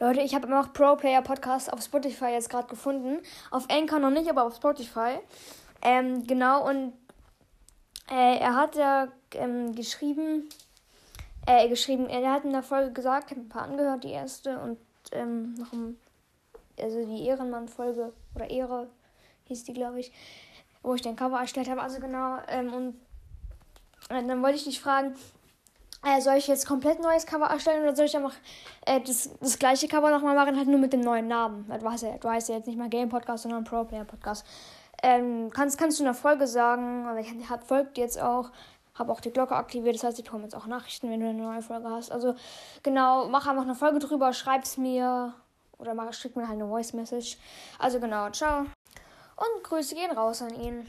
Leute, ich habe immer noch Pro Player Podcast auf Spotify jetzt gerade gefunden. Auf Anchor noch nicht, aber auf Spotify. Ähm, genau, und äh, er hat ja ähm, geschrieben, äh, geschrieben, er hat in der Folge gesagt, ich habe ein paar angehört, die erste und ähm, noch ein, also die Ehrenmann-Folge oder Ehre hieß die, glaube ich, wo ich den Cover erstellt habe. Also genau, ähm, und äh, dann wollte ich dich fragen, äh, soll ich jetzt komplett neues Cover erstellen oder soll ich einfach äh, das, das gleiche Cover nochmal machen, halt nur mit dem neuen Namen? Du weißt ja, du heißt ja jetzt nicht mehr Game Podcast, sondern Pro Player Podcast. Ähm, kannst, kannst du eine Folge sagen, ich hab, folgt jetzt auch, habe auch die Glocke aktiviert, das heißt, ich bekomme jetzt auch Nachrichten, wenn du eine neue Folge hast. Also genau, mach einfach eine Folge drüber, schreib's mir oder mach, schick mir halt eine Voice Message. Also genau, ciao. Und Grüße gehen raus an ihn.